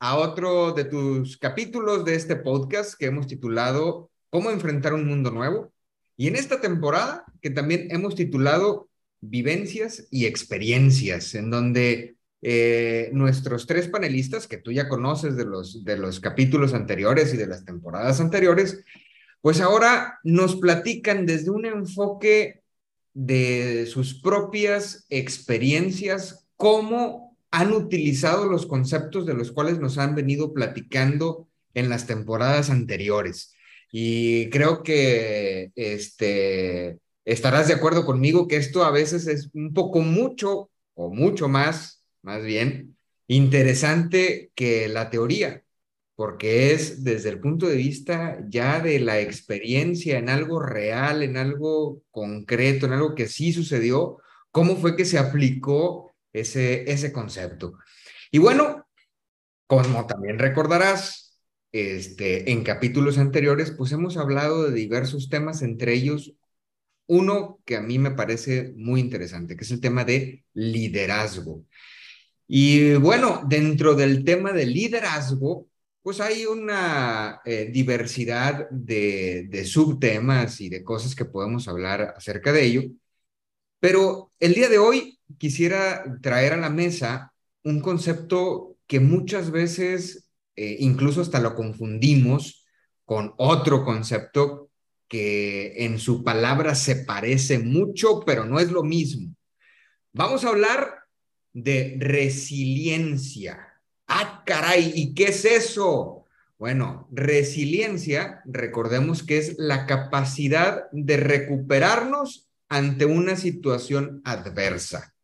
a otro de tus capítulos de este podcast que hemos titulado Cómo enfrentar un mundo nuevo. Y en esta temporada que también hemos titulado Vivencias y experiencias, en donde eh, nuestros tres panelistas, que tú ya conoces de los, de los capítulos anteriores y de las temporadas anteriores, pues ahora nos platican desde un enfoque de sus propias experiencias cómo han utilizado los conceptos de los cuales nos han venido platicando en las temporadas anteriores. Y creo que este, estarás de acuerdo conmigo que esto a veces es un poco mucho o mucho más, más bien, interesante que la teoría, porque es desde el punto de vista ya de la experiencia en algo real, en algo concreto, en algo que sí sucedió, cómo fue que se aplicó ese, ese concepto. Y bueno, como también recordarás, este, en capítulos anteriores, pues hemos hablado de diversos temas, entre ellos uno que a mí me parece muy interesante, que es el tema de liderazgo. Y bueno, dentro del tema de liderazgo, pues hay una eh, diversidad de, de subtemas y de cosas que podemos hablar acerca de ello. Pero el día de hoy quisiera traer a la mesa un concepto que muchas veces eh, incluso hasta lo confundimos con otro concepto que en su palabra se parece mucho, pero no es lo mismo. Vamos a hablar de resiliencia. Ah, caray, ¿y qué es eso? Bueno, resiliencia, recordemos que es la capacidad de recuperarnos ante una situación adversa.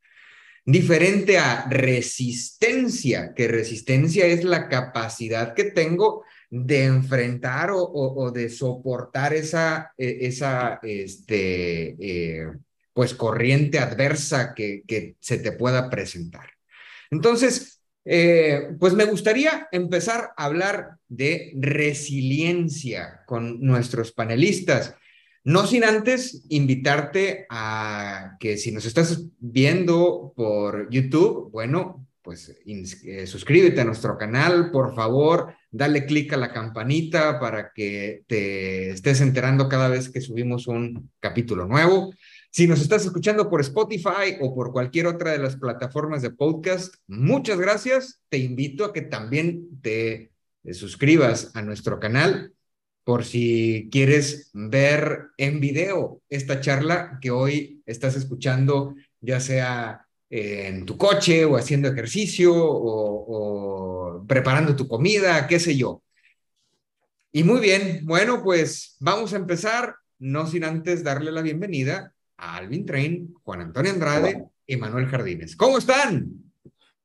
Diferente a resistencia, que resistencia es la capacidad que tengo de enfrentar o, de soportar esa, e, esa este, eh, pues corriente adversa que, que, se te pueda presentar. Entonces, eh, pues me gustaría empezar a hablar de resiliencia con nuestros panelistas. No sin antes invitarte a que si nos estás viendo por YouTube, bueno, pues eh, suscríbete a nuestro canal, por favor, dale clic a la campanita para que te estés enterando cada vez que subimos un capítulo nuevo. Si nos estás escuchando por Spotify o por cualquier otra de las plataformas de podcast, muchas gracias. Te invito a que también te suscribas a nuestro canal por si quieres ver en video esta charla que hoy estás escuchando, ya sea en tu coche o haciendo ejercicio o, preparando tu comida, qué sé yo. Y muy bien, bueno, pues vamos a empezar, no sin antes darle la bienvenida a Alvin Train, Juan Antonio Andrade y Manuel Jardines. ¿Cómo están?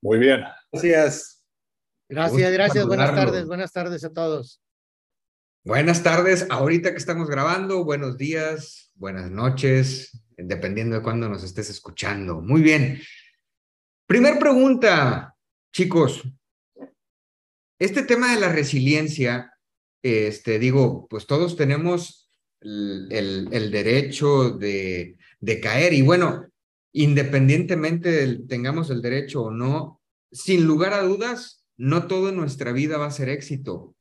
Muy bien. Gracias. Gracias, gracias. Buenas tardes, buenas tardes a todos. Buenas tardes, ahorita que estamos grabando, buenos días, buenas noches, dependiendo de cuándo nos estés escuchando. Muy bien. Primer pregunta, chicos. Este tema de la resiliencia, este, digo, pues todos tenemos el, derecho de, caer y bueno, independientemente de tengamos el derecho o no, sin lugar a dudas, no todo en nuestra vida va a ser éxito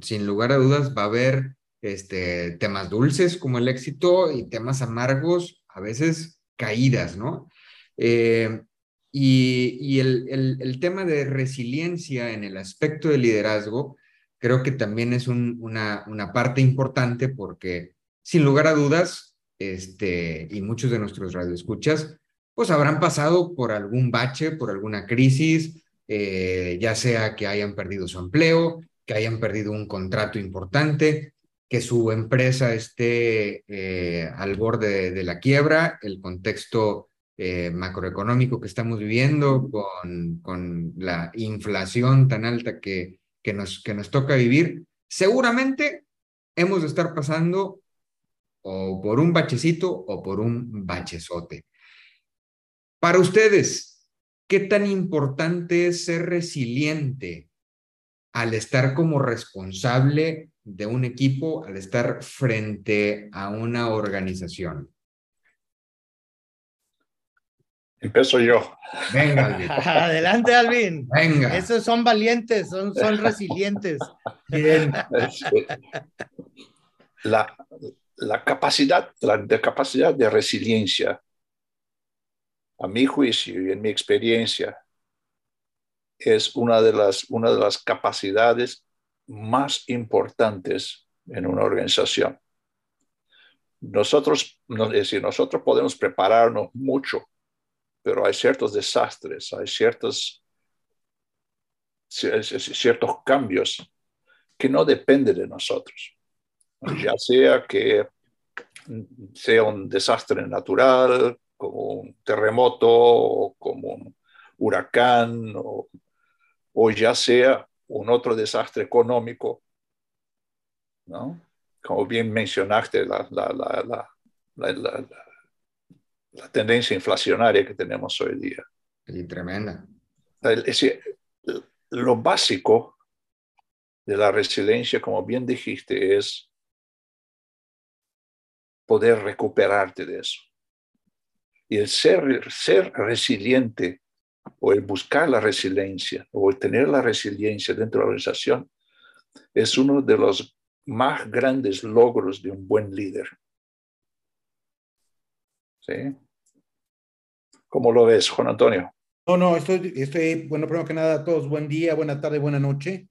sin lugar a dudas va a haber este, temas dulces como el éxito y temas amargos, a veces caídas, ¿no? Eh, y, el, tema de resiliencia en el aspecto de liderazgo, creo que también es una, una parte importante porque, sin lugar a dudas, este, y muchos de nuestros radioescuchas, pues habrán pasado por algún bache, por alguna crisis, eh, ya sea que hayan perdido su empleo, que hayan perdido un contrato importante, que su empresa esté eh, al borde de, la quiebra, el contexto eh, macroeconómico que estamos viviendo, con, con la inflación tan alta que, que, nos, que nos toca vivir, seguramente hemos de estar pasando o por un bachecito o por un bachezote. Para ustedes, ¿qué tan importante es ser resiliente al estar como responsable de un equipo, al estar frente a una organización? Empiezo yo. Venga, Alvin. Adelante, Alvin. Venga. Esos son valientes, son, son resilientes. Bien. La, la capacidad, la de capacidad de resiliencia, a mi juicio y en mi experiencia, es una de las, una de las capacidades más importantes en una organización. Nosotros, es nosotros podemos prepararnos mucho pero hay ciertos desastres, hay ciertos, ciertos cambios que no dependen de nosotros. Ya sea que sea un desastre natural, como un terremoto, como un huracán, o ya sea un otro desastre económico, ¿no? Como bien mencionaste, la, la, la, la la tendencia inflacionaria que tenemos hoy día. Y tremenda. Es decir, lo básico de la resiliencia, como bien dijiste, es poder recuperarte de eso. Y el ser, ser resiliente o el buscar la resiliencia o el tener la resiliencia dentro de la organización es uno de los más grandes logros de un buen líder. ¿Sí? ¿Cómo lo ves, Juan Antonio? No, no, estoy, estoy bueno, primero que nada, a todos, buen día, buena tarde, buena noche.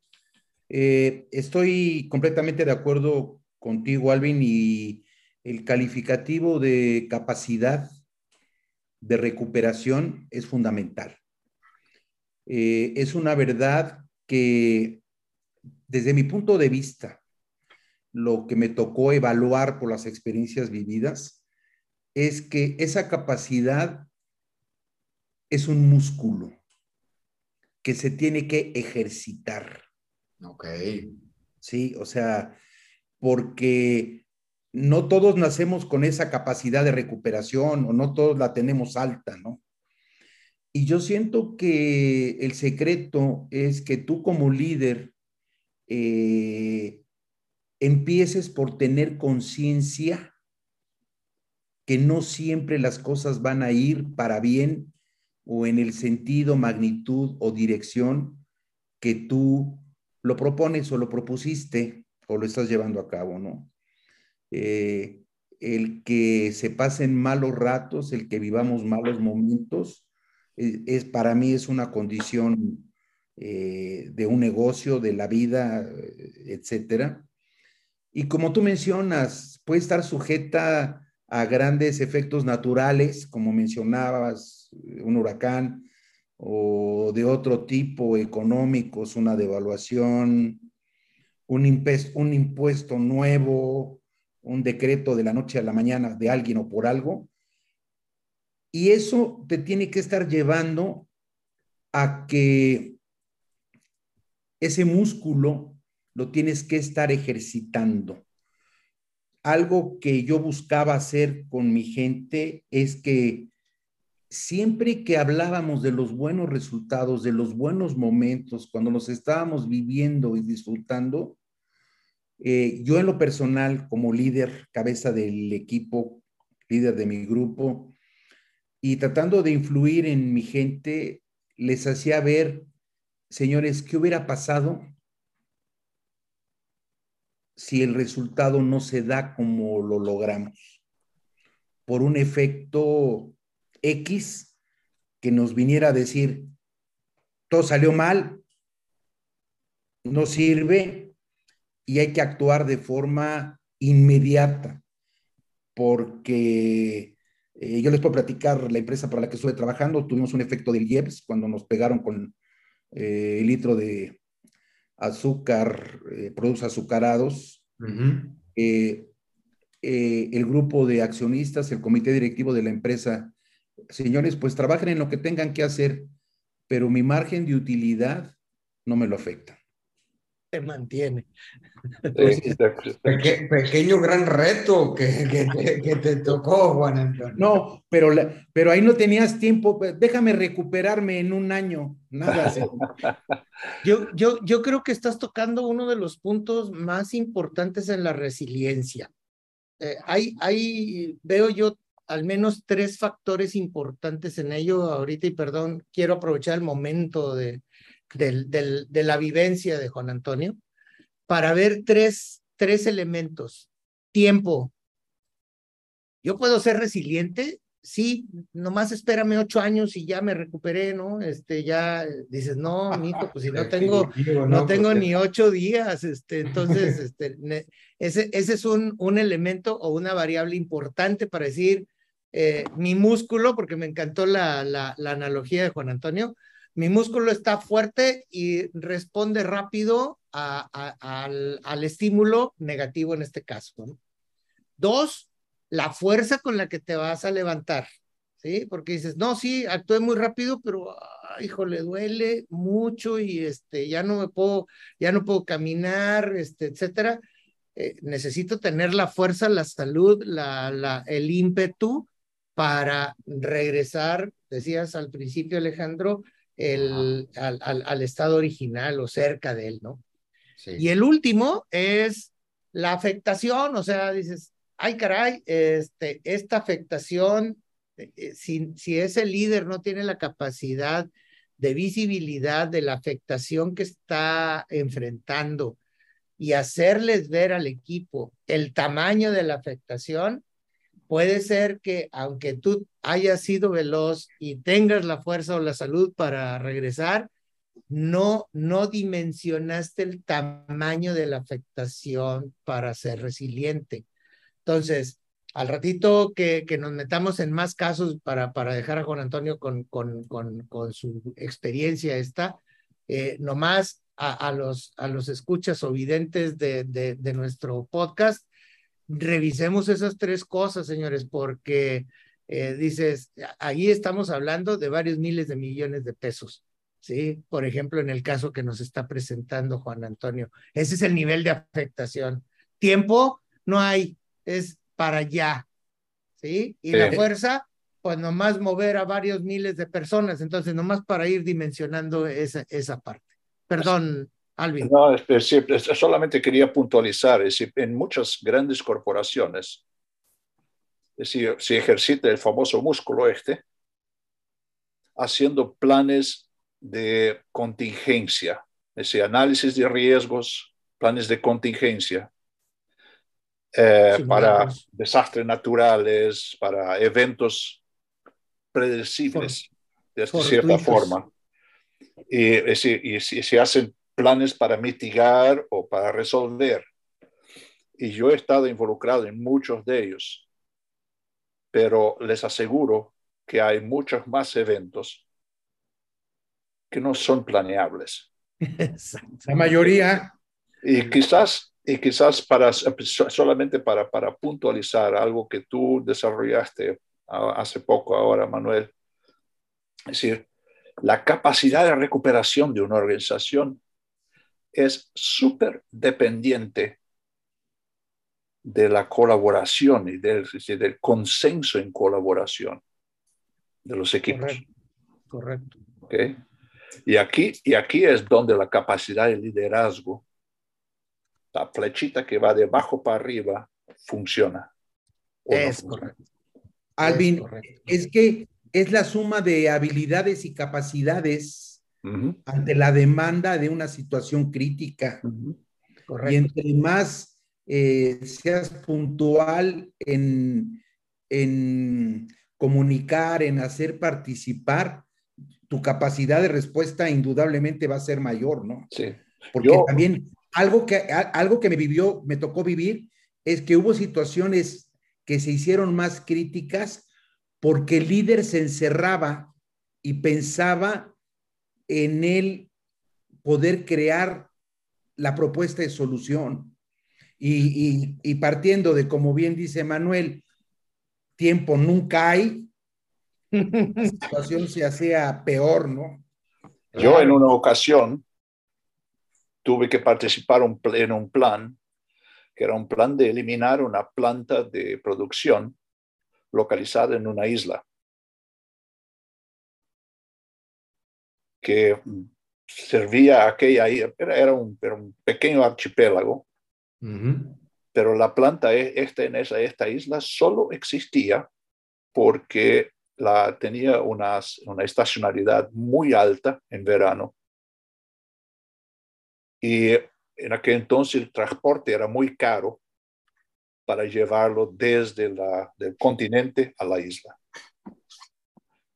Eh, estoy completamente de acuerdo contigo, Alvin, y el calificativo de capacidad de recuperación es fundamental. Eh, es una verdad que, desde mi punto de vista, lo que me tocó evaluar por las experiencias vividas es que esa capacidad es un músculo que se tiene que ejercitar. Ok. Sí, o sea, porque no todos nacemos con esa capacidad de recuperación o no todos la tenemos alta, ¿no? Y yo siento que el secreto es que tú como líder eh, empieces por tener conciencia que no siempre las cosas van a ir para bien o en el sentido, magnitud o dirección que tú lo propones o lo propusiste o lo estás llevando a cabo, ¿no? Eh, el que se pasen malos ratos, el que vivamos malos momentos, es, para mí es una condición eh, de un negocio, de la vida, etcétera. Y como tú mencionas, puede estar sujeta a grandes efectos naturales, como mencionabas, un huracán, o de otro tipo económicos, una devaluación, un, un impuesto nuevo, un decreto de la noche a la mañana de alguien o por algo. Y eso te tiene que estar llevando a que ese músculo lo tienes que estar ejercitando. Algo que yo buscaba hacer con mi gente es que siempre que hablábamos de los buenos resultados, de los buenos momentos, cuando los estábamos viviendo y disfrutando, eh, yo en lo personal, como líder, cabeza del equipo, líder de mi grupo, y tratando de influir en mi gente, les hacía ver, señores, ¿qué hubiera pasado si el resultado no se da como lo logramos, por un efecto X que nos viniera a decir, todo salió mal, no sirve y hay que actuar de forma inmediata, porque eh, yo les puedo platicar la empresa para la que estuve trabajando, tuvimos un efecto del IEPS cuando nos pegaron con eh, el litro de azúcar, eh, productos azucarados. Eh, el grupo de accionistas, el comité directivo de la empresa señores, pues trabajen en lo que tengan que hacer, pero mi margen de utilidad no me lo afecta. Se mantiene. pequeño gran reto que, que, te tocó, Juan Antonio. No, pero, pero ahí no tenías tiempo. Déjame recuperarme en un año. Nada. yo, yo, yo creo que estás tocando uno de los puntos más importantes en la resiliencia. Eh, hay, hay, veo yo al menos tres factores importantes en ello ahorita y perdón, quiero aprovechar el momento de, de la vivencia de Juan Antonio para ver tres, tres elementos. Tiempo. Yo puedo ser resiliente, sí, nomás espérame ocho años y ya me recuperé, ¿no? Este, ya dices, no, mijo, pues si no tengo, no tengo ni ocho días, este, entonces, este, ese, ese es un, un elemento o una variable importante para decir, eh, mi músculo, porque me encantó la, la, la analogía de Juan Antonio, mi músculo está fuerte y responde rápido al, estímulo negativo en este caso. Dos, la fuerza con la que te vas a levantar, ¿sí? Porque dices, no, sí, actué muy rápido, pero, hijo, le duele mucho y este, ya no me puedo, ya no puedo caminar, este, etcétera. Eh, necesito tener la fuerza, la salud, la, el ímpetu para regresar, decías al principio, Alejandro, el, al, al, estado original o cerca de él, ¿no? Y el último es la afectación, o sea, dices, ay caray, este, esta afectación, eh, eh, si, si ese líder no tiene la capacidad de visibilidad de la afectación que está enfrentando y hacerles ver al equipo el tamaño de la afectación, puede ser que aunque tú hayas sido veloz y tengas la fuerza o la salud para regresar, no, no dimensionaste el tamaño de la afectación para ser resiliente. Entonces, al ratito que, que nos metamos en más casos para, para dejar a Juan Antonio con, con, con, su experiencia esta, eh, nomás a, los, a los escuchas o videntes de, de, de nuestro podcast, revisemos esas tres cosas, señores, porque eh, dices, ahí estamos hablando de varios miles de millones de pesos. ¿sí? Por ejemplo, en el caso que nos está presentando Juan Antonio. Ese es el nivel de afectación. Tiempo no hay, es para allá, ¿sí? Y la fuerza, pues nomás mover a varios miles de personas, entonces nomás para ir dimensionando esa, esa parte. Perdón, Alvin. No, solamente quería puntualizar, es decir, en muchas grandes corporaciones, es decir, se ejercita el famoso músculo este, haciendo planes de contingencia, ese análisis de riesgos, planes de contingencia eh, para desastres naturales, para eventos predecibles, de cierta forma. Y, y, y, se hacen planes para mitigar o para resolver. Y yo he estado involucrado en muchos de ellos, pero les aseguro que hay muchos más eventos que no son planeables. La mayoría. Y quizás, y quizás para, solamente para, para puntualizar algo que tú desarrollaste hace poco ahora, Manuel, es decir, la capacidad de recuperación de una organización es súper dependiente de la colaboración y del, del, consenso en colaboración de los equipos. Correcto. ¿Okay? Y aquí, y aquí es donde la capacidad de liderazgo, la flechita que va de abajo para arriba, funciona. Es correcto. Alvin, es, que es la suma de habilidades y capacidades ante la demanda de una situación crítica. Y entre más eh, seas puntual en, en comunicar, en hacer participar, tu capacidad de respuesta indudablemente va a ser mayor, ¿no? Sí. Porque también algo que, algo que me vivió, me tocó vivir, es que hubo situaciones que se hicieron más críticas porque el líder se encerraba y pensaba en él poder crear la propuesta de solución. Y, y partiendo de, como bien dice Manuel, tiempo nunca hay, la situación se hacía peor, ¿no? Yo en una ocasión tuve que participar en un plan, que era un plan de eliminar una planta de producción localizada en una isla. Que servía aquella, era, era, un, un pequeño archipiélago, pero la planta esta en esa, esta isla solo existía porque la, tenía una, una estacionalidad muy alta en verano. Y en aquel entonces el transporte era muy caro para llevarlo desde la, del continente a la isla.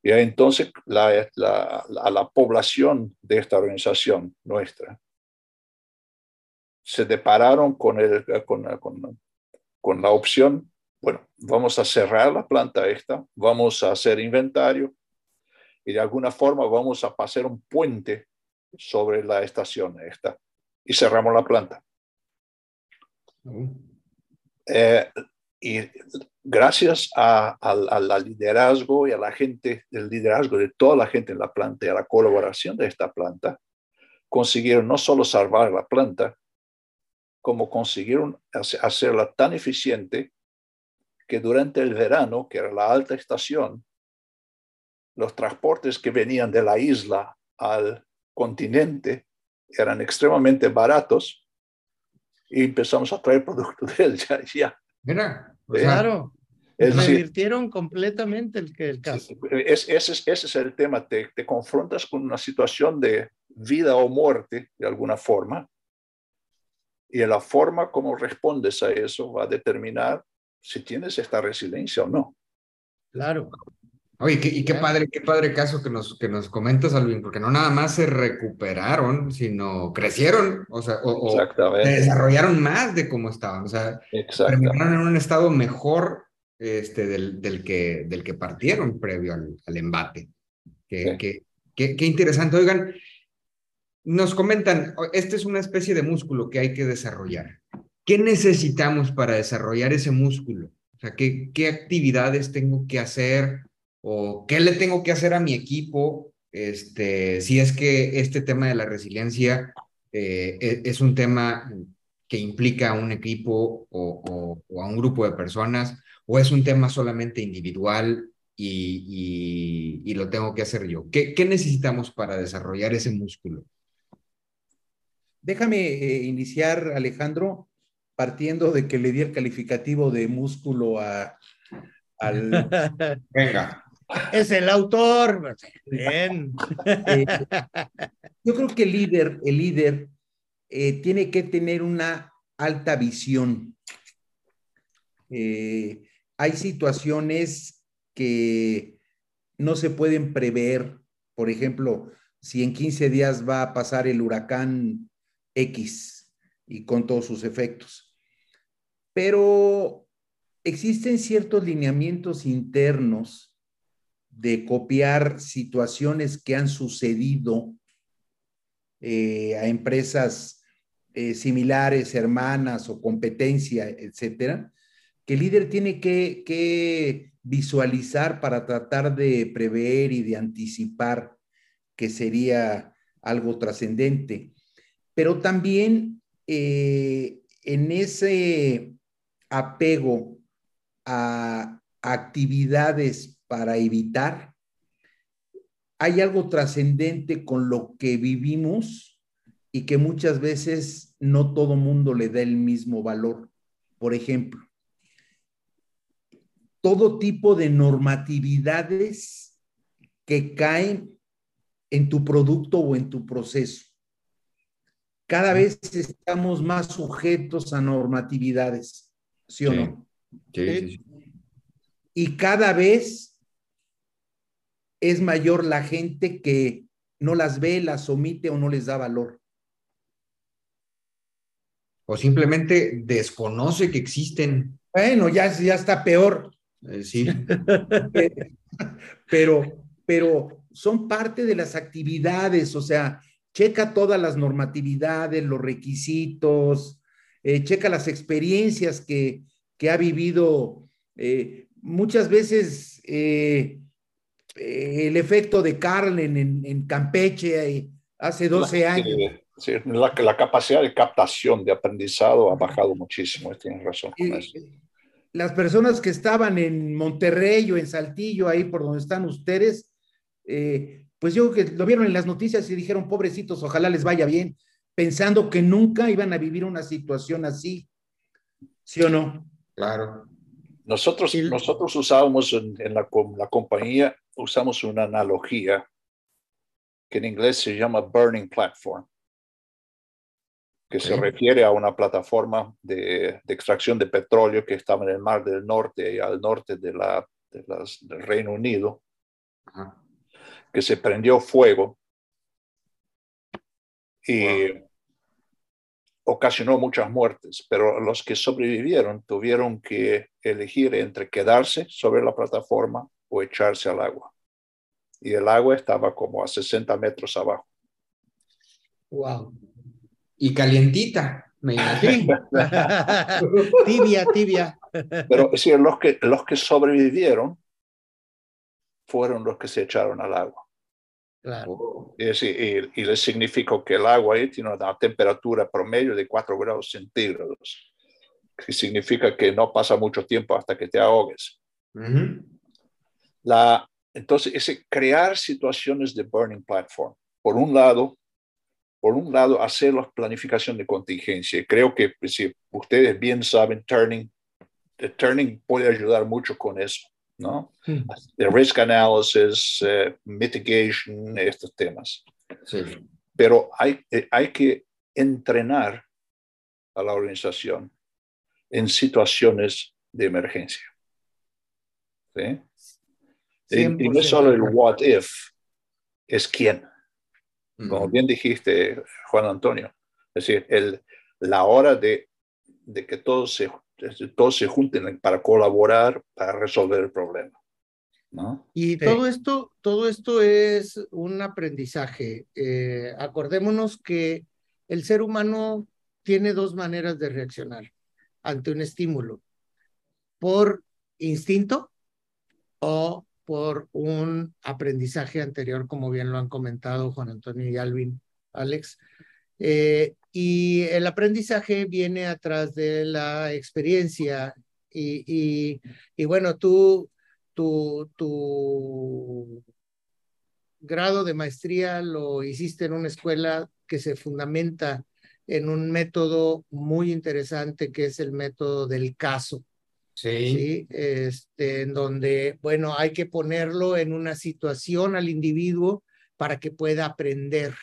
Y entonces la, la, la, población de esta organización nuestra se depararon con, el, con, con, con la opción, bueno, vamos a cerrar la planta esta, vamos a hacer inventario y de alguna forma vamos a pasar un puente sobre la estación esta y cerramos la planta. Eh, y gracias al liderazgo y a la gente, el liderazgo de toda la gente en la planta y a la colaboración de esta planta, consiguieron no solo salvar la planta, como consiguieron hacerla tan eficiente que durante el verano, que era la alta estación, los transportes que venían de la isla al continente eran extremadamente baratos y empezamos a traer productos de él ya, Mira, claro. Revirtieron completamente el, el caso. Es, ese, es, ese es el tema. Te, te confrontas con una situación de vida o muerte, de alguna forma, y la forma como respondes a eso va a determinar si tienes esta resiliencia o no. Claro. Oye, y qué padre, qué padre caso que nos, que nos comentas, Alvin, porque no nada más se recuperaron, sino crecieron, o sea, o, se desarrollaron más de cómo estaban, o sea, terminaron en un estado mejor este, del, del, que, del que partieron previo al, al embate. Qué, qué, qué, interesante. Oigan, nos comentan, esta es una especie de músculo que hay que desarrollar. ¿Qué necesitamos para desarrollar ese músculo? O sea, ¿qué, qué actividades tengo que hacer? o qué le tengo que hacer a mi equipo, este, si es que este tema de la resiliencia eh, e, es un tema que implica a un equipo o, a un grupo de personas, o es un tema solamente individual y, lo tengo que hacer yo. ¿Qué, necesitamos para desarrollar ese músculo? Déjame eh, iniciar, Alejandro, partiendo de que le di el calificativo de músculo a, al... Venga. Es el autor. Bien. Eh, yo creo que el líder, el líder eh, tiene que tener una alta visión. Eh, hay situaciones que no se pueden prever. Por ejemplo, si en 15 días va a pasar el huracán X y con todos sus efectos. Pero existen ciertos lineamientos internos de copiar situaciones que han sucedido eh, a empresas eh, similares, hermanas o competencia, etcétera, que el líder tiene que, visualizar para tratar de prever y de anticipar que sería algo trascendente. Pero también eh, en ese apego a actividades para evitar. Hay algo trascendente con lo que vivimos y que muchas veces no todo mundo le da el mismo valor. Por ejemplo, todo tipo de normatividades que caen en tu producto o en tu proceso. Cada vez estamos más sujetos a normatividades, ¿sí o no? Sí, sí, Y cada vez es mayor la gente que no las ve, las omite o no les da valor. O simplemente desconoce que existen. Bueno, ya, ya está peor. Eh, sí. pero, pero son parte de las actividades, o sea, checa todas las normatividades, los requisitos, eh, checa las experiencias que, que ha vivido. Eh, muchas veces el efecto de Carlen en, en Campeche hace 12 años. Sí, la, la, capacidad de captación, de aprendizado ha bajado muchísimo, tienes razón. Con eso. Las personas que estaban en Monterrey o en Saltillo, ahí por donde están ustedes, eh, pues yo que lo vieron en las noticias y dijeron, pobrecitos, ojalá les vaya bien, pensando que nunca iban a vivir una situación así. ¿Sí o no? Claro. Nosotros, nosotros usábamos en, en la, la compañía, usamos una analogía que en inglés se llama burning platform que se refiere a una plataforma de, de, extracción de petróleo que estaba en el Mar del Norte y al norte de la, de las, del Reino Unido, Ajá. que se prendió fuego y wow. ocasionó muchas muertes, pero los que sobrevivieron tuvieron que elegir entre quedarse sobre la plataforma o echarse al agua. Y el agua estaba como a 60 metros abajo. Wow y calientita, me imagino. tibia, tibia. Pero sí, los que, los que sobrevivieron fueron los que se echaron al agua. Claro. Y, y, y les significó que el agua ahí tiene una temperatura promedio de 4 grados centígrados, que significa que no pasa mucho tiempo hasta que te ahogues. Uh -huh. La, entonces, ese crear situaciones de burning platform. Por un lado, por un lado, hacer la planificación de contingencia. Creo que pues, si ustedes bien saben, Turning, the Turning puede ayudar mucho con eso, ¿no? Hmm. The risk analysis, uh, mitigation, estos temas. Sí. Pero hay, eh, hay que entrenar a la organización en situaciones de emergencia. ¿sí? Y, y no es solo el what if, es quién. Como bien dijiste, Juan Antonio, es decir, el, la hora de, de que todos se, todos se junten para colaborar, para resolver el problema. ¿no? Y sí. todo esto, todo esto es un aprendizaje. Eh, acordémonos que el ser humano tiene dos maneras de reaccionar ante un estímulo, por instinto o por un aprendizaje anterior, como bien lo han comentado Juan Antonio y Alvin, Alex. Eh, y el aprendizaje viene atrás de la experiencia y, y, bueno, tú, tu, tu grado de maestría lo hiciste en una escuela que se fundamenta en un método muy interesante que es el método del caso. Sí. sí. Este, en donde, bueno, hay que ponerlo en una situación al individuo para que pueda aprender.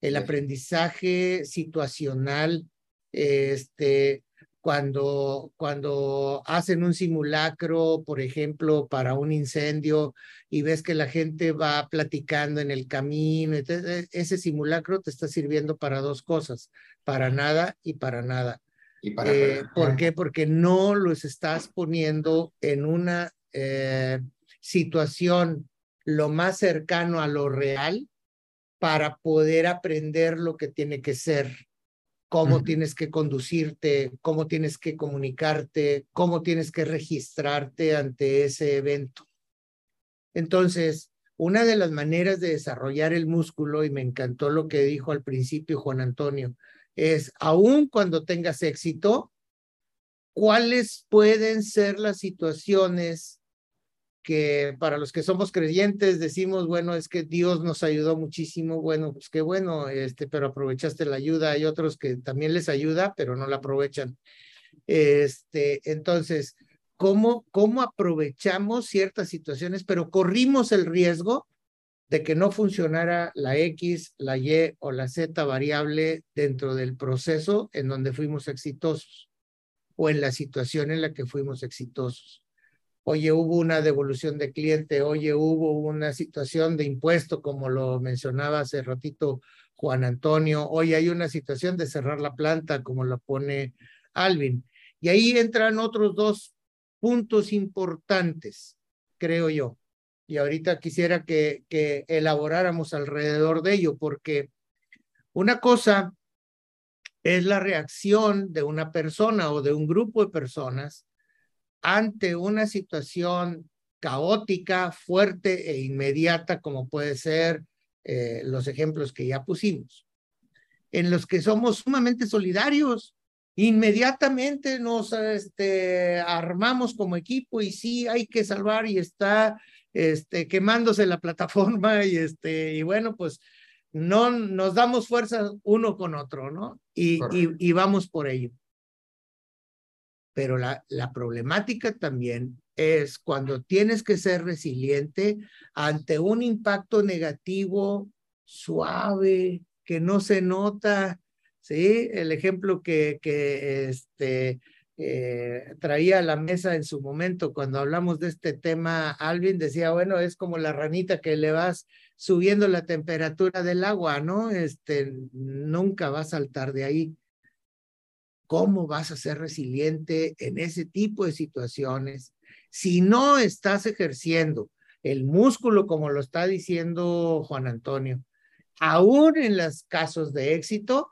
El sí. aprendizaje situacional, este, cuando, cuando hacen un simulacro, por ejemplo, para un incendio y ves que la gente va platicando en el camino, entonces ese simulacro te está sirviendo para dos cosas, para nada y para nada. Y para eh, ¿Por qué? Porque no los estás poniendo en una eh, situación lo más cercano a lo real para poder aprender lo que tiene que ser, cómo uh -huh. tienes que conducirte, cómo tienes que comunicarte, cómo tienes que registrarte ante ese evento. Entonces, una de las maneras de desarrollar el músculo, y me encantó lo que dijo al principio Juan Antonio, es, aun cuando tengas éxito, cuáles pueden ser las situaciones que para los que somos creyentes decimos, bueno, es que Dios nos ayudó muchísimo, bueno, pues qué bueno, este, pero aprovechaste la ayuda, hay otros que también les ayuda, pero no la aprovechan. Este, entonces, ¿cómo, cómo aprovechamos ciertas situaciones, pero corrimos el riesgo de que no funcionara la X, la Y o la Z variable dentro del proceso en donde fuimos exitosos o en la situación en la que fuimos exitosos. Oye, hubo una devolución de cliente, oye, hubo una situación de impuesto, como lo mencionaba hace ratito Juan Antonio, oye, hay una situación de cerrar la planta, como lo pone Alvin. Y ahí entran otros dos puntos importantes, creo yo y ahorita quisiera que, elaboráramos alrededor de ello, porque una cosa es la reacción de una persona o de un grupo de personas ante una situación caótica, fuerte e inmediata, como puede ser eh, los ejemplos que ya pusimos, en los que somos sumamente solidarios. Inmediatamente nos este, armamos como equipo y sí hay que salvar y está este, quemándose la plataforma y, este, y bueno, pues no nos damos fuerza uno con otro, ¿no? Y, y, y, vamos por ello. Pero la, la problemática también es cuando tienes que ser resiliente ante un impacto negativo suave, que no se nota, ¿sí? El ejemplo que, que este, eh, traía a la mesa en su momento cuando hablamos de este tema, Alvin decía, bueno, es como la ranita que le vas subiendo la temperatura del agua, ¿no? Este, nunca va a saltar de ahí. ¿Cómo vas a ser resiliente en ese tipo de situaciones? Si no estás ejerciendo el músculo, como lo está diciendo Juan Antonio, aún en los casos de éxito,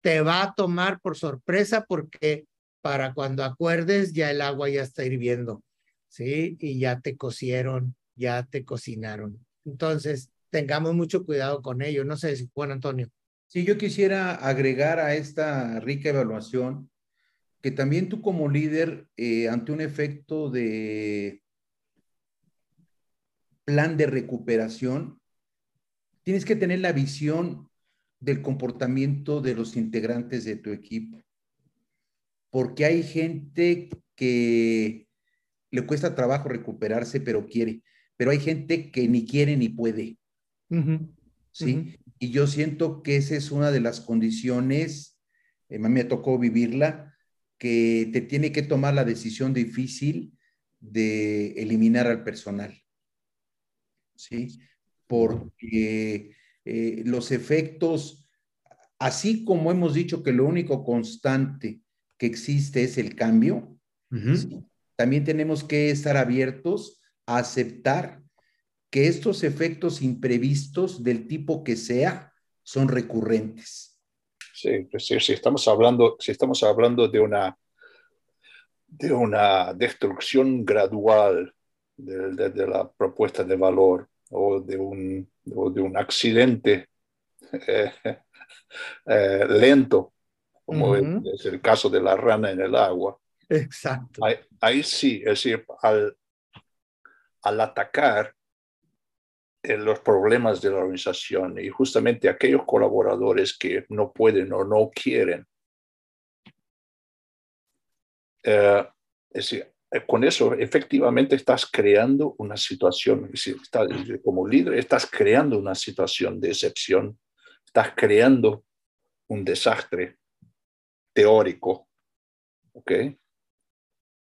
te va a tomar por sorpresa porque para cuando acuerdes ya el agua ya está hirviendo, ¿sí? Y ya te cocieron, ya te cocinaron. Entonces, tengamos mucho cuidado con ello. No sé si Juan Antonio. Sí, yo quisiera agregar a esta rica evaluación que también tú como líder, eh, ante un efecto de plan de recuperación, tienes que tener la visión del comportamiento de los integrantes de tu equipo. Porque hay gente que le cuesta trabajo recuperarse, pero quiere. Pero hay gente que ni quiere ni puede. ¿Sí? Y yo siento que esa es una de las condiciones, eh, me tocó vivirla, que te tiene que tomar la decisión difícil de eliminar al personal. ¿Sí? Porque eh, los efectos, así como hemos dicho que lo único constante que existe es el cambio, también tenemos que estar abiertos a aceptar que estos efectos imprevistos del tipo que sea son recurrentes. Sí, pues si, estamos hablando, si estamos hablando de una, de una destrucción gradual de, la propuesta de valor o de un, de un accidente eh, eh, lento, como es el caso de la rana en el agua. Exacto. Ahí, ahí sí, es decir, al, al atacar en los problemas de la organización y justamente aquellos colaboradores que no pueden o no quieren. Eh, es decir, eh, con eso efectivamente estás creando una situación, es decir, como líder estás creando una situación de excepción, estás creando un desastre teórico, ¿ok?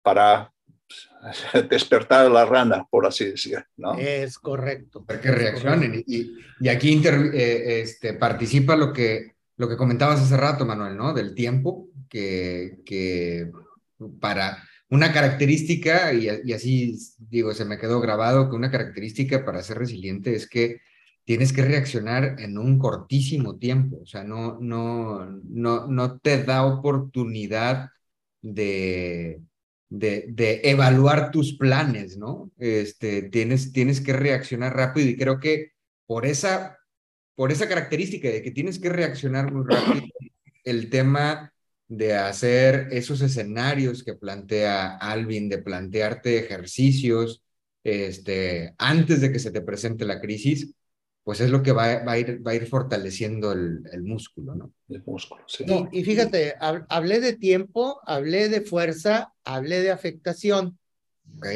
Para despertar a la rana, por así decir, ¿no? Es correcto. Para que reaccionen. Y, y, aquí eh, este, participa lo que, lo que comentabas hace rato, Manuel, ¿no? Del tiempo, que, que para una característica, y, y, así digo, se me quedó grabado, que una característica para ser resiliente es que tienes que reaccionar en un cortísimo tiempo, o sea, no, no, no, no te da oportunidad de, de, evaluar tus planes, ¿no? Este, tienes, tienes que reaccionar rápido y creo que por esa, por esa característica de que tienes que reaccionar muy rápido, el tema de hacer esos escenarios que plantea Alvin, de plantearte ejercicios este, antes de que se te presente la crisis, pues es lo que va, va, a, ir, va a ir fortaleciendo el, el músculo, ¿no? El músculo, sí. y fíjate, hablé de tiempo, hablé de fuerza, hablé de afectación. Ok.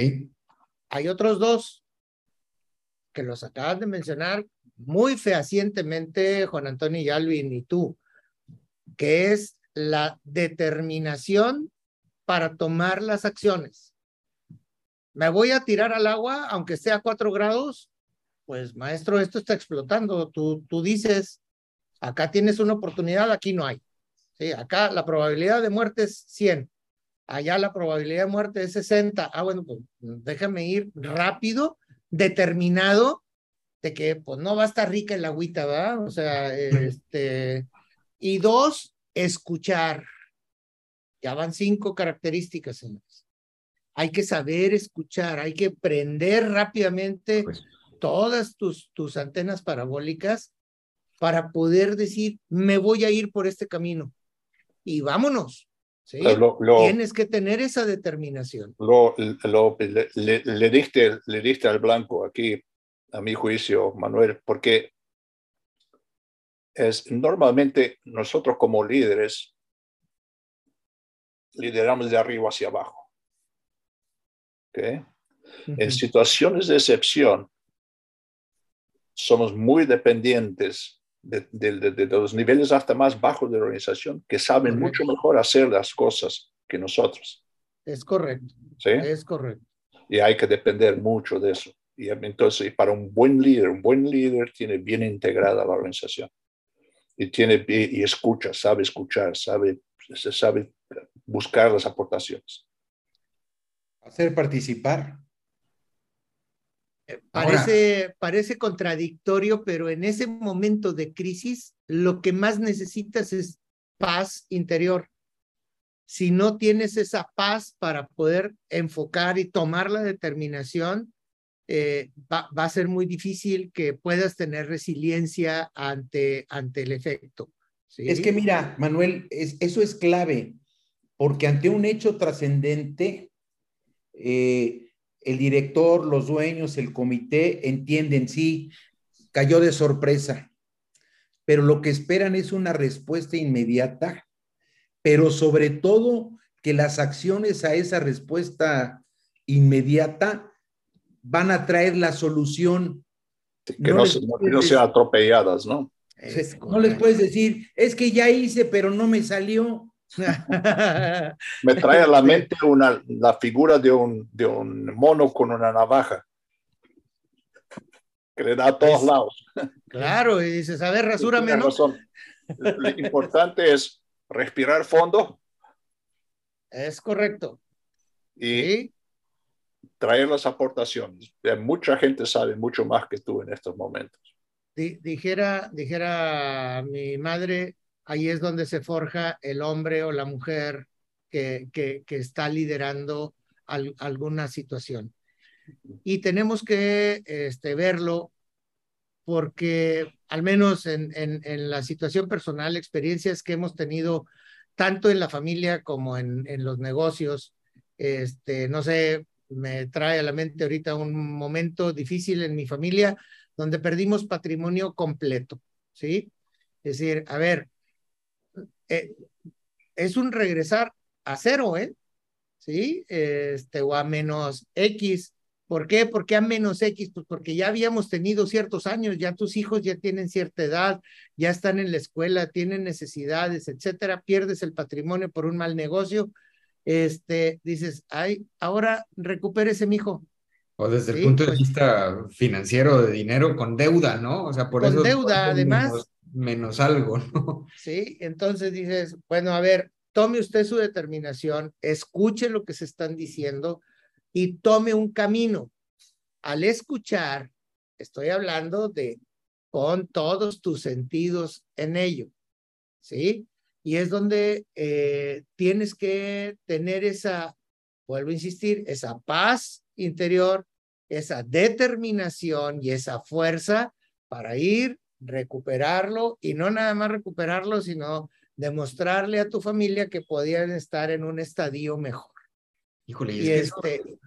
Hay otros dos que los acabas de mencionar muy fehacientemente, Juan Antonio y Alvin y tú, que es la determinación para tomar las acciones. Me voy a tirar al agua, aunque sea a cuatro grados, pues maestro, esto está explotando. Tú, tú dices, acá tienes una oportunidad, aquí no hay. Sí, acá la probabilidad de muerte es 100. Allá la probabilidad de muerte es 60. Ah, bueno, pues déjame ir rápido, determinado de que pues no va a estar rica el agüita, ¿verdad? O sea, este, y dos, escuchar. Ya van cinco características, señores. hay que saber escuchar, hay que prender rápidamente Pues, todas tus, tus antenas parabólicas para poder decir, me voy a ir por este camino y vámonos. ¿sí? Lo, lo- Tienes que tener esa determinación. lo- lo- le, le- le diste, le diste al blanco aquí, a mi juicio, Manuel, porque es normalmente nosotros como líderes lideramos de arriba hacia abajo. ¿ok? En situaciones de excepción, somos muy dependientes de, de- de- de los niveles hasta más bajos de la organización que saben Correcto. mucho mejor hacer las cosas que nosotros. Es correcto, ¿sí? es correcto. Y hay que depender mucho de eso. Y entonces, para un buen líder, un buen líder tiene bien integrada la organización. Y, tiene, y, y escucha, sabe escuchar, sabe, se sabe buscar las aportaciones. Hacer participar. Ahora- Parece, parece contradictorio, pero en ese momento de crisis, lo que más necesitas es paz interior. Si no tienes esa paz para poder enfocar y tomar la determinación, eh, va, va a ser muy difícil que puedas tener resiliencia ante, ante el efecto. ¿sí? Es que mira, Manuel, es- eso es clave, porque ante un hecho trascendente, eh, el director, los dueños, el comité entienden, sí, cayó de sorpresa, pero lo que esperan es una respuesta inmediata, pero sobre todo que las acciones a esa respuesta inmediata van a traer la solución. Que No no, les se- no- puedes no sean atropelladas, ¿no? Es no les puedes decir, es que ya hice, pero no me salió. Me trae a la mente una, la figura de un, de un mono con una navaja que le da a todos Es- lados. Claro, y dices, a ver, rasúrame, ¿no? razón. Lo importante es respirar fondo Es correcto. y ¿sí? traer las aportaciones. Mucha gente sabe mucho más que tú en estos momentos. Di- dijera, dijera mi madre, ahí es donde se forja el hombre o la mujer que, está liderando al- alguna situación. Y tenemos que este, verlo porque al menos en, la situación personal, experiencias que hemos tenido tanto en la familia como en, en los negocios, este, no sé, me trae a la mente ahorita un momento difícil en mi familia donde perdimos patrimonio completo, ¿sí? Es decir, a ver, eh, es un regresar a cero, ¿eh? ¿Sí? Este, o a menos X. ¿Por qué? ¿Por qué a menos X? Pues porque ya habíamos tenido ciertos años, ya tus hijos ya tienen cierta edad, ya están en la escuela, tienen necesidades, etcétera, pierdes el patrimonio por un mal negocio, este, dices, ay, ahora recupérese, mijo, O desde el punto de pues. vista financiero de dinero con deuda, ¿no? O sea, por Con eso. deuda, además. Menos, algo, ¿no? ¿sí? Entonces dices, bueno, a ver, tome usted su determinación, escuche lo que se están diciendo y tome un camino. Al escuchar, estoy hablando de con todos tus sentidos en ello, ¿sí? Y es donde eh, tienes que tener esa, vuelvo a insistir, esa paz interior, esa determinación y esa fuerza para ir, recuperarlo y no nada más recuperarlo, sino demostrarle a tu familia que podían estar en un estadio mejor. Híjole, y es que este,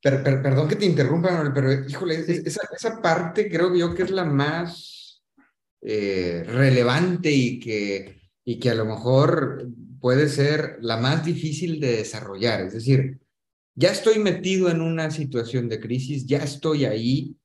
Per- per- perdón que te interrumpa, pero híjole, Sí. esa, esa parte creo yo que es la más eh, relevante y que, y que a lo mejor puede ser la más difícil de desarrollar. Es decir, ya estoy metido en una situación de crisis, ya estoy ahí.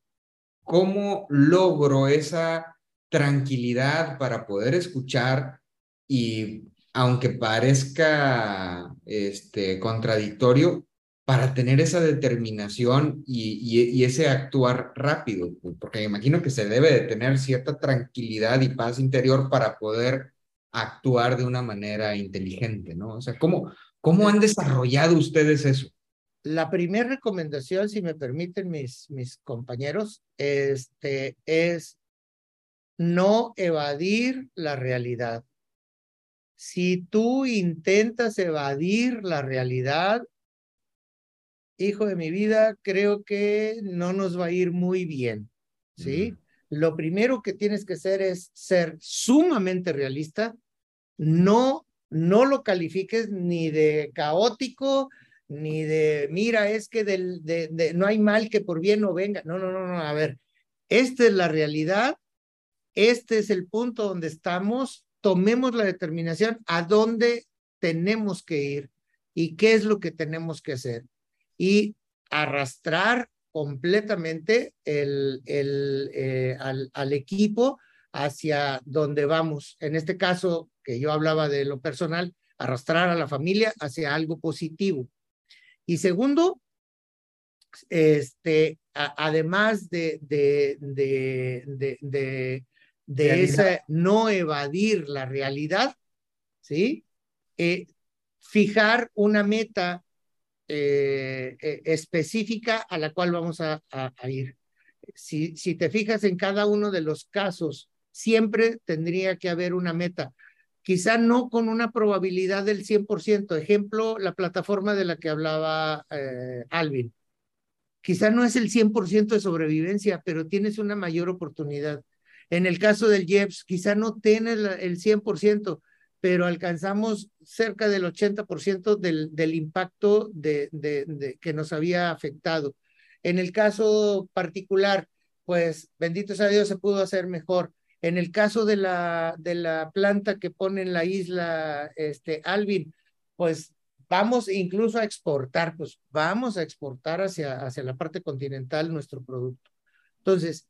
¿Cómo logro esa tranquilidad para poder escuchar y aunque parezca este, contradictorio, para tener esa determinación y, y- ese actuar rápido, porque me imagino que se debe de tener cierta tranquilidad y paz interior para poder actuar de una manera inteligente, ¿no? O sea, ¿cómo, cómo han desarrollado ustedes eso? La primera recomendación, si me permiten mis, mis compañeros, este, es no evadir la realidad. Si tú intentas evadir la realidad, hijo de mi vida, creo que no nos va a ir muy bien, ¿sí? Lo primero que tienes que hacer es ser sumamente realista, no, no lo califiques ni de caótico, ni de, mira, es que del, de, no hay mal que por bien no venga. No, no, no, no, a ver, esta es la realidad, este es el punto donde estamos, tomemos la determinación a dónde tenemos que ir y qué es lo que tenemos que hacer. Y arrastrar completamente el, el, eh, al, al equipo hacia donde vamos. En este caso, que yo hablaba de lo personal, arrastrar a la familia hacia algo positivo. Y segundo, este, además de, de, de, de, de esa no evadir la realidad, ¿sí? Eh, fijar una meta eh, eh, específica a la cual vamos a, a, ir. Si, si te fijas en cada uno de los casos, siempre tendría que haber una meta quizá no con una probabilidad del 100%. Ejemplo, la plataforma de la que hablaba eh, Alvin. Quizá no es el 100% de sobrevivencia, pero tienes una mayor oportunidad. En el caso del JEPS, quizá no tienes el 100%, pero alcanzamos cerca del 80% del, del impacto que nos había afectado. En el caso particular, pues bendito sea Dios, se pudo hacer mejor. En el caso de la, de la planta que pone en la isla este, Alvin, pues vamos incluso a exportar, pues vamos a exportar hacia, hacia la parte continental nuestro producto. Entonces,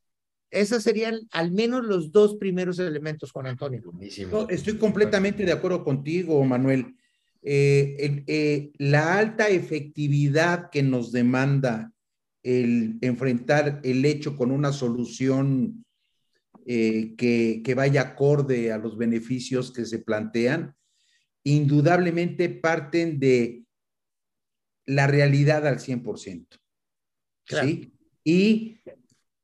esos serían al menos los dos primeros elementos, Juan Antonio. estoy completamente de acuerdo contigo, Manuel. Eh, eh, la alta efectividad que nos demanda el enfrentar el hecho con una solución eh, que, que, vaya acorde a los beneficios que se plantean, indudablemente parten de la realidad al 100%. ¿sí? Y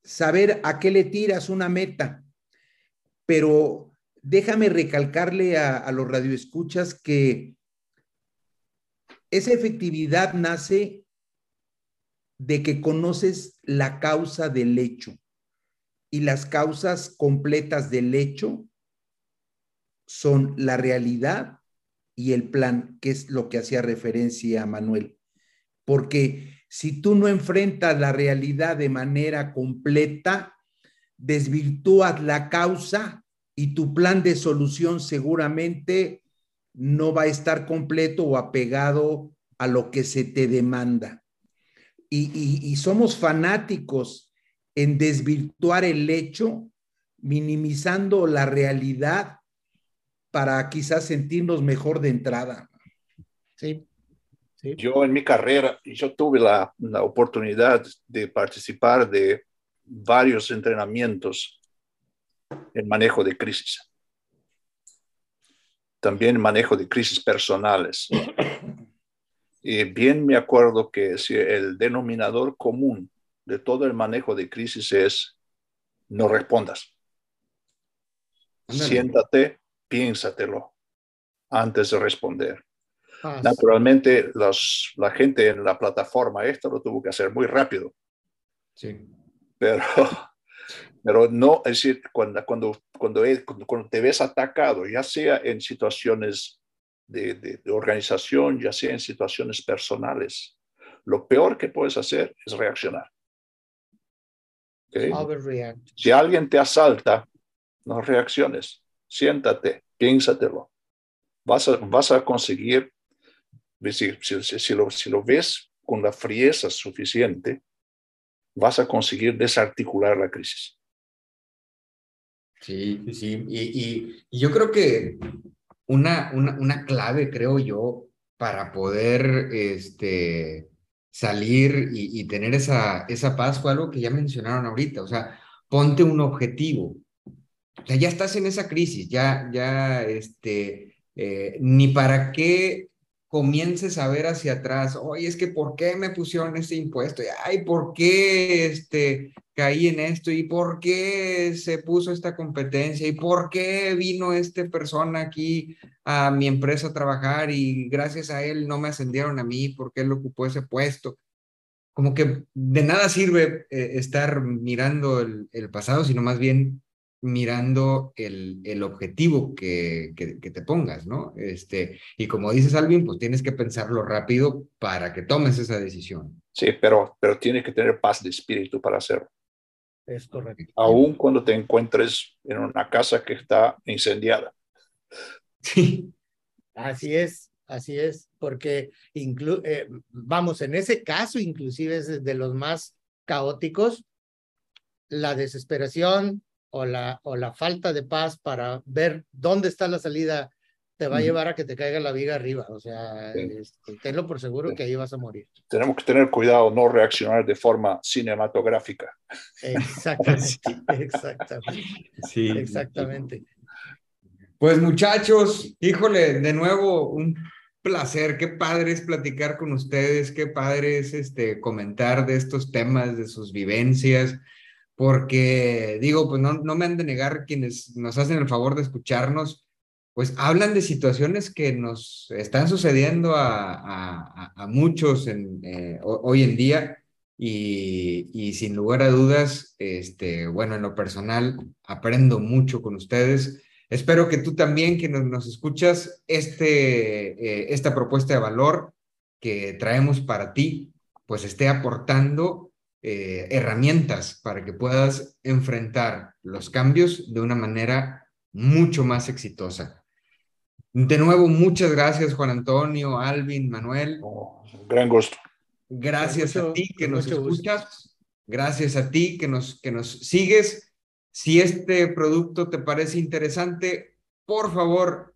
saber a qué le tiras una meta. Pero déjame recalcarle a, a los radioescuchas que esa efectividad nace de que conoces la causa del hecho y las causas completas del hecho son la realidad y el plan, que es lo que hacía referencia a Manuel. Porque si tú no enfrentas la realidad de manera completa, desvirtúas la causa y tu plan de solución seguramente no va a estar completo o apegado a lo que se te demanda. Y, y, y somos fanáticos en desvirtuar el hecho, minimizando la realidad para quizás sentirnos mejor de entrada. Sí. sí. Yo en mi carrera, yo tuve la, la, oportunidad de participar de varios entrenamientos en manejo de crisis. También manejo de crisis personales. Y bien me acuerdo que si el denominador común de todo el manejo de crisis es no respondas. Siéntate, piénsatelo antes de responder. Ah, Naturalmente, los, la gente en la plataforma esto lo tuvo que hacer muy rápido. Sí. Pero, pero no, es decir, cuando, cuando, cuando, cuando te ves atacado, ya sea en situaciones de, de, de organización, ya sea en situaciones personales, lo peor que puedes hacer es reaccionar. Si alguien te asalta, no reacciones, siéntate, piénsatelo. Vas a, vas a conseguir, si, si, si, lo, si lo ves con la frieza suficiente, vas a conseguir desarticular la crisis. Sí, sí, y, y, y yo creo que una, una, una, clave, creo yo, para poder este, salir y, tener esa, esa paz fue algo que ya mencionaron ahorita, o sea, ponte un objetivo. O sea, ya estás en esa crisis, ya, ya, este, eh, ni para qué comiences a ver hacia atrás, oye, es que ¿por qué me pusieron este impuesto? Ay, ¿por qué este, caí en esto? ¿Y por qué se puso esta competencia? ¿Y por qué vino esta persona aquí a mi empresa a trabajar y gracias a él no me ascendieron a mí porque él ocupó ese puesto? como que de nada sirve eh, estar mirando el, el, pasado, sino más bien mirando el, el objetivo que, que, que, te pongas, ¿no? Este, y como dices, Alvin, pues tienes que pensarlo rápido para que tomes esa decisión. Sí, pero, pero tienes que tener paz de espíritu para hacerlo. Es correcto. Aún cuando te encuentres en una casa que está incendiada. Sí. Así es, así es, porque inclu eh, vamos, en ese caso inclusive es de los más caóticos, la desesperación o la, o la falta de paz para ver dónde está la salida te va a llevar a que te caiga la viga arriba. O sea, sí. este, tenlo por seguro sí. que ahí vas a morir. Tenemos que tener cuidado, no reaccionar de forma cinematográfica. Exactamente, exactamente. Sí. Exactamente. Pues muchachos, híjole, de nuevo un placer, qué padre es platicar con ustedes, qué padre es este, comentar de estos temas, de sus vivencias, porque digo, pues no, no me han de negar quienes nos hacen el favor de escucharnos, pues hablan de situaciones que nos están sucediendo a, a, a muchos en, eh, hoy en día y, y, sin lugar a dudas, este, bueno, en lo personal aprendo mucho con ustedes. Espero que tú también, que nos, escuchas, este, eh, esta propuesta de valor que traemos para ti, pues esté aportando eh, herramientas para que puedas enfrentar los cambios de una manera mucho más exitosa. De nuevo, muchas gracias, Juan Antonio, Alvin, Manuel. Oh, gran gusto. Gracias mucho, a ti que nos escuchas. Gusto. Gracias a ti que nos, que nos sigues. Si este producto te parece interesante, por favor,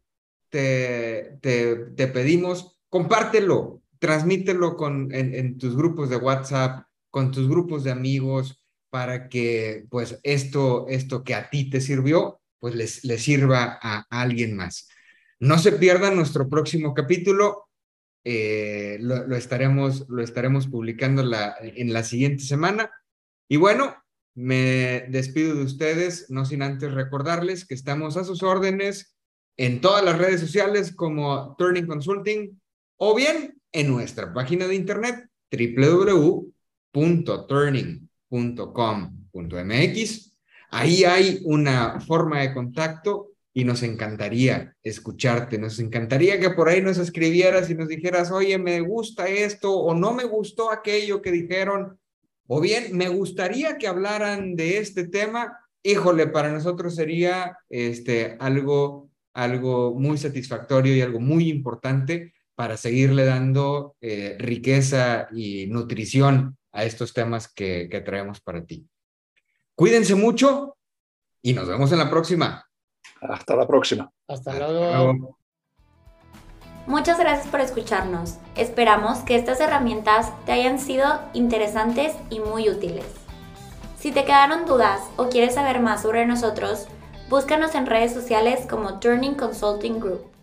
te, te, te pedimos, compártelo, transmítelo con, en, en, tus grupos de WhatsApp, con tus grupos de amigos, para que pues esto, esto que a ti te sirvió, pues les, les sirva a, alguien más. No se pierdan nuestro próximo capítulo. Eh, lo, lo, estaremos, lo estaremos publicando la, en la siguiente semana. Y bueno, me despido de ustedes, no sin antes recordarles que estamos a sus órdenes en todas las redes sociales como Turning Consulting o bien en nuestra página de internet www.turning.com.mx. Ahí hay una forma de contacto y nos encantaría escucharte, nos encantaría que por ahí nos escribieras y nos dijeras, oye, me gusta esto o no me gustó aquello que dijeron, o bien me gustaría que hablaran de este tema. Híjole, para nosotros sería este, algo, algo muy satisfactorio y algo muy importante para seguirle dando eh, riqueza y nutrición a estos temas que, que traemos para ti. Cuídense mucho y nos vemos en la próxima. Hasta la próxima. Hasta luego. Hasta luego. Muchas gracias por escucharnos. Esperamos que estas herramientas te hayan sido interesantes y muy útiles. Si te quedaron dudas o quieres saber más sobre nosotros, búscanos en redes sociales como Turning Consulting Group.